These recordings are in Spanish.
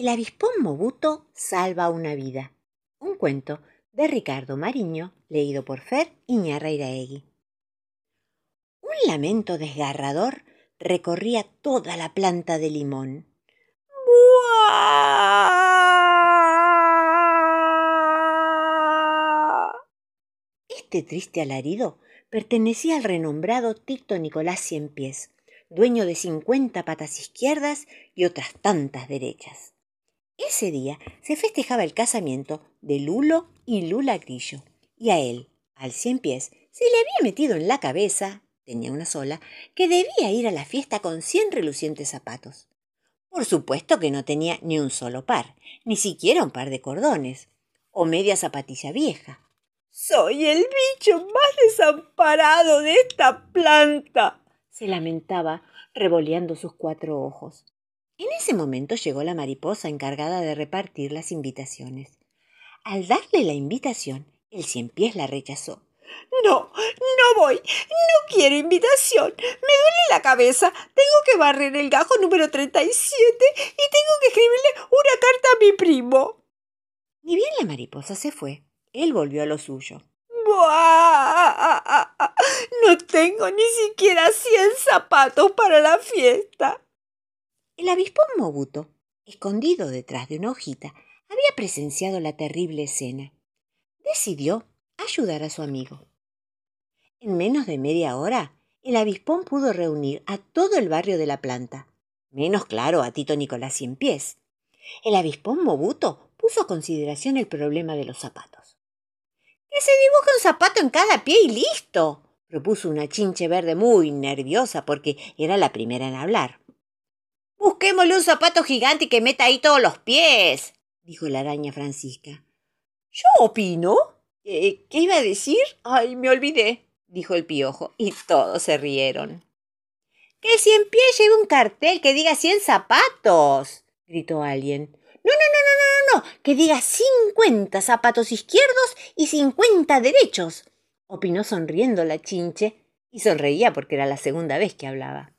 El avispón Mobuto salva una vida. Un cuento de Ricardo Mariño, leído por Fer Iñarreiraegui. Un lamento desgarrador recorría toda la planta de limón. Este triste alarido pertenecía al renombrado Tito Nicolás Cienpiés, dueño de cincuenta patas izquierdas y otras tantas derechas. Ese día se festejaba el casamiento de Lulo y Lula Grillo, y a él, al cien pies, se le había metido en la cabeza, tenía una sola, que debía ir a la fiesta con cien relucientes zapatos. Por supuesto que no tenía ni un solo par, ni siquiera un par de cordones, o media zapatilla vieja. Soy el bicho más desamparado de esta planta, se lamentaba, revoleando sus cuatro ojos. En ese momento llegó la mariposa encargada de repartir las invitaciones. Al darle la invitación, el cien pies la rechazó. No, no voy, no quiero invitación. Me duele la cabeza. Tengo que barrer el gajo número 37 y tengo que escribirle una carta a mi primo. Ni bien la mariposa se fue, él volvió a lo suyo. ¡Buah! No tengo ni siquiera cien zapatos para la fiesta. El avispón Mobuto, escondido detrás de una hojita, había presenciado la terrible escena. Decidió ayudar a su amigo. En menos de media hora, el avispón pudo reunir a todo el barrio de la planta, menos claro a Tito Nicolás Cien Pies. El avispón Mobuto puso a consideración el problema de los zapatos. Que se dibuje un zapato en cada pie y listo, propuso una chinche verde muy nerviosa porque era la primera en hablar. Busquémosle un zapato gigante que meta ahí todos los pies, dijo la araña Francisca. Yo opino. ¿Qué iba a decir? Ay, me olvidé, dijo el piojo, y todos se rieron. Que el cien pies lleve un cartel que diga cien zapatos, gritó alguien. No, no, no, no, no, no, que diga cincuenta zapatos izquierdos y cincuenta derechos, opinó sonriendo la chinche, y sonreía porque era la segunda vez que hablaba.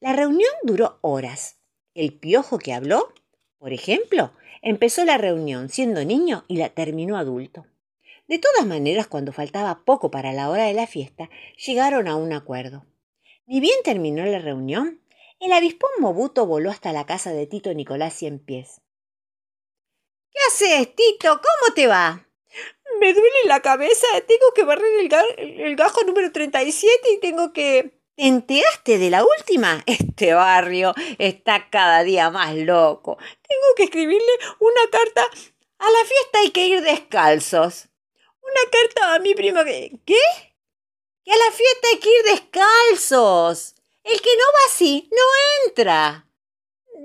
La reunión duró horas. El piojo que habló, por ejemplo, empezó la reunión siendo niño y la terminó adulto. De todas maneras, cuando faltaba poco para la hora de la fiesta, llegaron a un acuerdo. Ni bien terminó la reunión, el avispón Mobuto voló hasta la casa de Tito Nicolás Cien Pies. ¿Qué haces, Tito? ¿Cómo te va? Me duele la cabeza, tengo que barrer el, el gajo número 37 y tengo que ¿Te enteraste de la última? Este barrio está cada día más loco. Tengo que escribirle una carta. A la fiesta hay que ir descalzos. Una carta a mi primo que... ¿Qué? Que a la fiesta hay que ir descalzos. El que no va así no entra.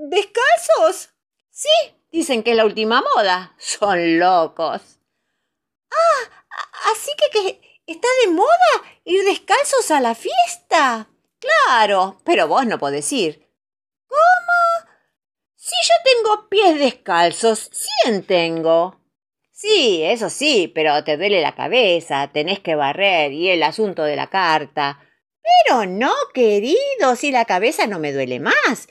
¿Descalzos? Sí, dicen que es la última moda. Son locos. Ah, así que, que ¿Está de moda ir descalzos a la fiesta? Claro, pero vos no podés ir. ¿Cómo? Si yo tengo pies descalzos, ¿sí tengo? Sí, eso sí, pero te duele la cabeza, tenés que barrer y el asunto de la carta. Pero no, querido, si la cabeza no me duele más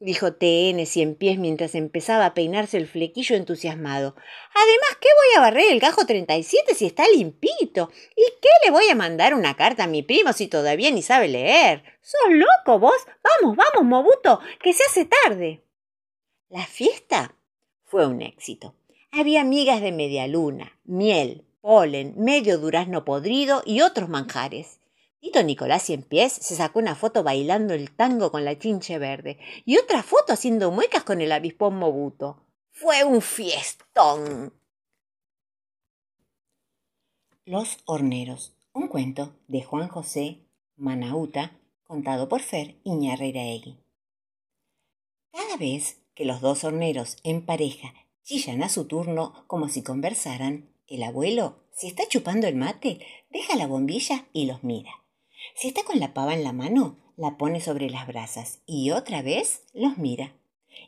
dijo TN cien pies mientras empezaba a peinarse el flequillo entusiasmado. Además, ¿qué voy a barrer el gajo 37 si está limpito? ¿Y qué le voy a mandar una carta a mi primo si todavía ni sabe leer? ¿Sos loco vos? Vamos, vamos, Mobuto, que se hace tarde. La fiesta fue un éxito. Había migas de media luna, miel, polen, medio durazno podrido y otros manjares. Tito Nicolás Pies se sacó una foto bailando el tango con la chinche verde y otra foto haciendo muecas con el avispón Mobuto. Fue un fiestón. Los horneros, un cuento de Juan José Manauta, contado por Fer Iñarreiraegui. Cada vez que los dos horneros en pareja chillan a su turno como si conversaran, el abuelo, si está chupando el mate, deja la bombilla y los mira. Si está con la pava en la mano, la pone sobre las brasas y otra vez los mira.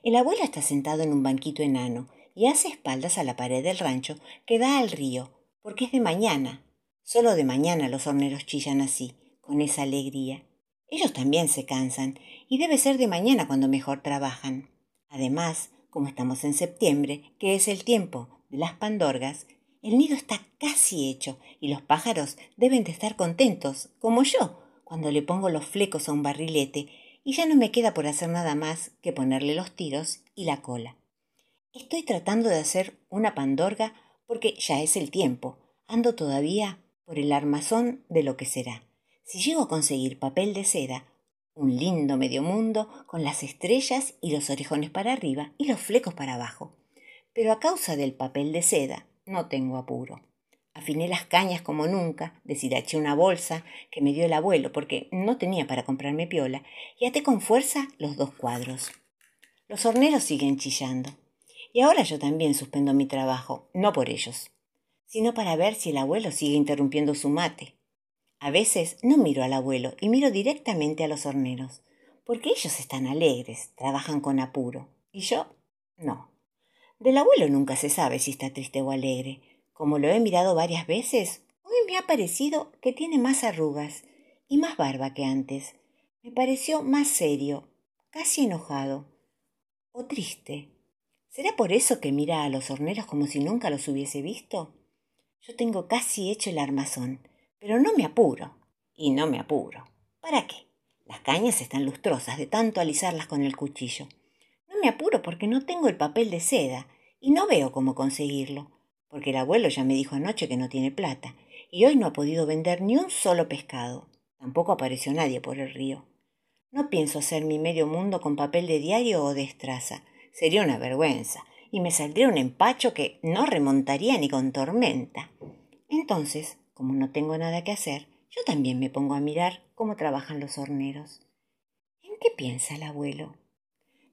El abuelo está sentado en un banquito enano y hace espaldas a la pared del rancho que da al río, porque es de mañana. Solo de mañana los horneros chillan así, con esa alegría. Ellos también se cansan, y debe ser de mañana cuando mejor trabajan. Además, como estamos en septiembre, que es el tiempo de las pandorgas, el nido está casi hecho y los pájaros deben de estar contentos, como yo, cuando le pongo los flecos a un barrilete y ya no me queda por hacer nada más que ponerle los tiros y la cola. Estoy tratando de hacer una pandorga porque ya es el tiempo. Ando todavía por el armazón de lo que será. Si llego a conseguir papel de seda, un lindo medio mundo con las estrellas y los orejones para arriba y los flecos para abajo. Pero a causa del papel de seda no tengo apuro. Afiné las cañas como nunca, deshilaché una bolsa que me dio el abuelo porque no tenía para comprarme piola y até con fuerza los dos cuadros. Los horneros siguen chillando. Y ahora yo también suspendo mi trabajo, no por ellos, sino para ver si el abuelo sigue interrumpiendo su mate. A veces no miro al abuelo y miro directamente a los horneros, porque ellos están alegres, trabajan con apuro, y yo no. Del abuelo nunca se sabe si está triste o alegre. Como lo he mirado varias veces, hoy me ha parecido que tiene más arrugas y más barba que antes. Me pareció más serio, casi enojado o triste. ¿Será por eso que mira a los horneros como si nunca los hubiese visto? Yo tengo casi hecho el armazón, pero no me apuro. Y no me apuro. ¿Para qué? Las cañas están lustrosas de tanto alisarlas con el cuchillo. Me apuro porque no tengo el papel de seda y no veo cómo conseguirlo, porque el abuelo ya me dijo anoche que no tiene plata y hoy no ha podido vender ni un solo pescado. Tampoco apareció nadie por el río. No pienso hacer mi medio mundo con papel de diario o de estraza, Sería una vergüenza y me saldría un empacho que no remontaría ni con tormenta. Entonces, como no tengo nada que hacer, yo también me pongo a mirar cómo trabajan los horneros. ¿En qué piensa el abuelo?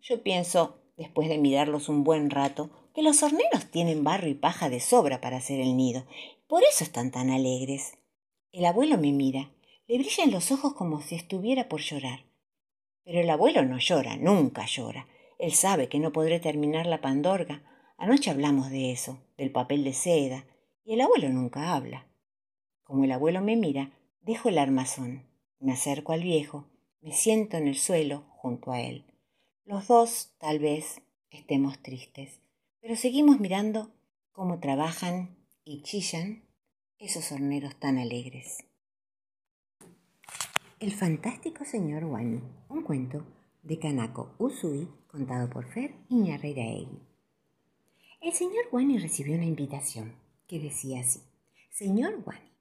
Yo pienso, después de mirarlos un buen rato, que los horneros tienen barro y paja de sobra para hacer el nido. Por eso están tan alegres. El abuelo me mira, le brillan los ojos como si estuviera por llorar. Pero el abuelo no llora, nunca llora. Él sabe que no podré terminar la pandorga. Anoche hablamos de eso, del papel de seda, y el abuelo nunca habla. Como el abuelo me mira, dejo el armazón, me acerco al viejo, me siento en el suelo junto a él. Los dos, tal vez, estemos tristes, pero seguimos mirando cómo trabajan y chillan esos horneros tan alegres. El fantástico señor Wani, un cuento de Kanako Usui, contado por Fer Iñarreiraegui. El señor Wani recibió una invitación que decía así: Señor Wani,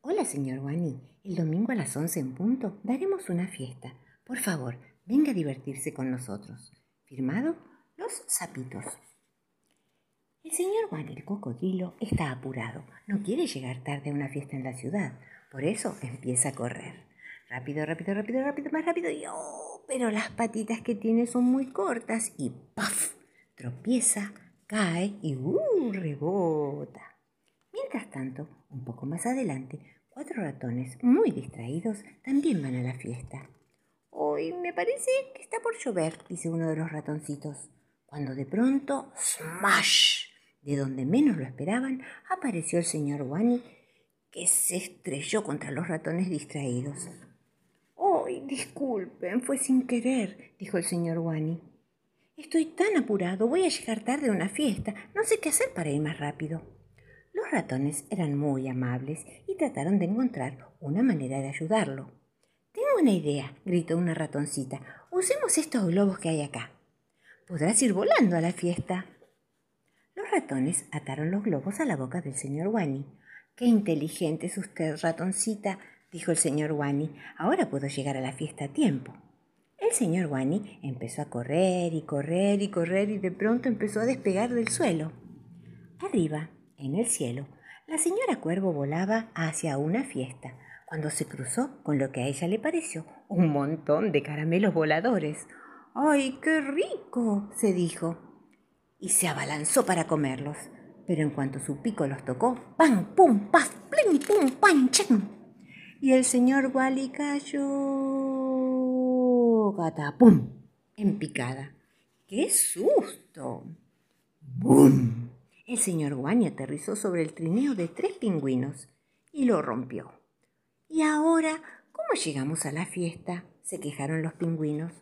hola señor Wani, el domingo a las once en punto daremos una fiesta. Por favor, venga a divertirse con nosotros. Firmado Los Zapitos. El señor Wani el cocodrilo está apurado, no quiere llegar tarde a una fiesta en la ciudad, por eso empieza a correr. Rápido, rápido, rápido, rápido, más rápido. Oh, pero las patitas que tiene son muy cortas y ¡paf! Tropieza, cae y ¡uh! rebota. Mientras tanto, un poco más adelante, cuatro ratones muy distraídos también van a la fiesta. Hoy me parece que está por llover, dice uno de los ratoncitos, cuando de pronto, ¡smash! De donde menos lo esperaban, apareció el señor Wani, que se estrelló contra los ratones distraídos. ¡Ay, disculpen, fue sin querer! dijo el señor Wani. Estoy tan apurado, voy a llegar tarde a una fiesta, no sé qué hacer para ir más rápido. Los ratones eran muy amables y trataron de encontrar una manera de ayudarlo. Una idea, gritó una ratoncita. Usemos estos globos que hay acá. Podrás ir volando a la fiesta. Los ratones ataron los globos a la boca del señor Wani. Qué inteligente es usted, ratoncita, dijo el señor Wani. Ahora puedo llegar a la fiesta a tiempo. El señor Wani empezó a correr y correr y correr y de pronto empezó a despegar del suelo. Arriba, en el cielo, la señora Cuervo volaba hacia una fiesta, cuando se cruzó con lo que a ella le pareció un montón de caramelos voladores. ¡Ay, qué rico! se dijo. Y se abalanzó para comerlos. Pero en cuanto su pico los tocó, ¡pam, pum, paf, plim, pum, pan, chan! y el señor Wally cayó catapum en picada. ¡Qué susto! ¡Bum! El señor Wally aterrizó sobre el trineo de tres pingüinos y lo rompió. ¿Y ahora cómo llegamos a la fiesta? se quejaron los pingüinos.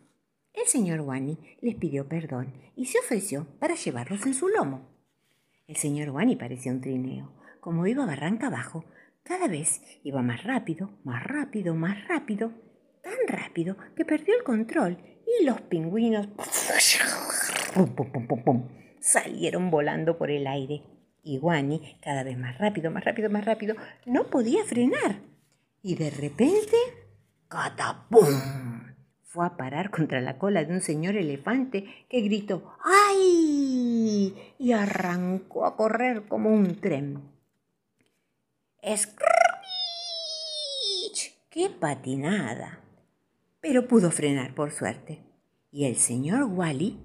El señor Wani les pidió perdón y se ofreció para llevarlos en su lomo. El señor Wani parecía un trineo. Como iba barranca abajo, cada vez iba más rápido, más rápido, más rápido, tan rápido que perdió el control y los pingüinos salieron volando por el aire. Y Wani, cada vez más rápido, más rápido, más rápido, no podía frenar. Y de repente, ¡catapum! fue a parar contra la cola de un señor elefante que gritó ¡Ay! y arrancó a correr como un tren. ¡Screech! ¡Qué patinada! Pero pudo frenar por suerte. Y el señor Wally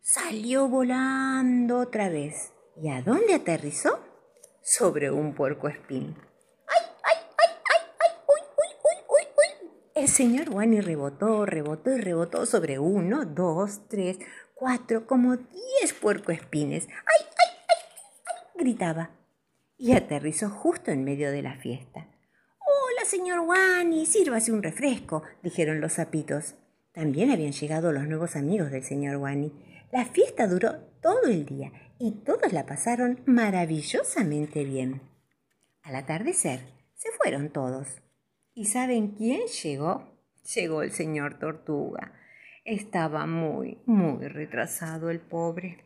salió volando otra vez. ¿Y a dónde aterrizó? Sobre un puerco espín. El señor Wani rebotó, rebotó y rebotó sobre uno, dos, tres, cuatro, como diez puercoespines. ¡Ay, ay, ay! ay gritaba. Y aterrizó justo en medio de la fiesta. Hola, señor Wani, sírvase un refresco, dijeron los sapitos. También habían llegado los nuevos amigos del señor Wani. La fiesta duró todo el día y todos la pasaron maravillosamente bien. Al atardecer se fueron todos. ¿Y saben quién llegó? Llegó el señor Tortuga. Estaba muy, muy retrasado el pobre.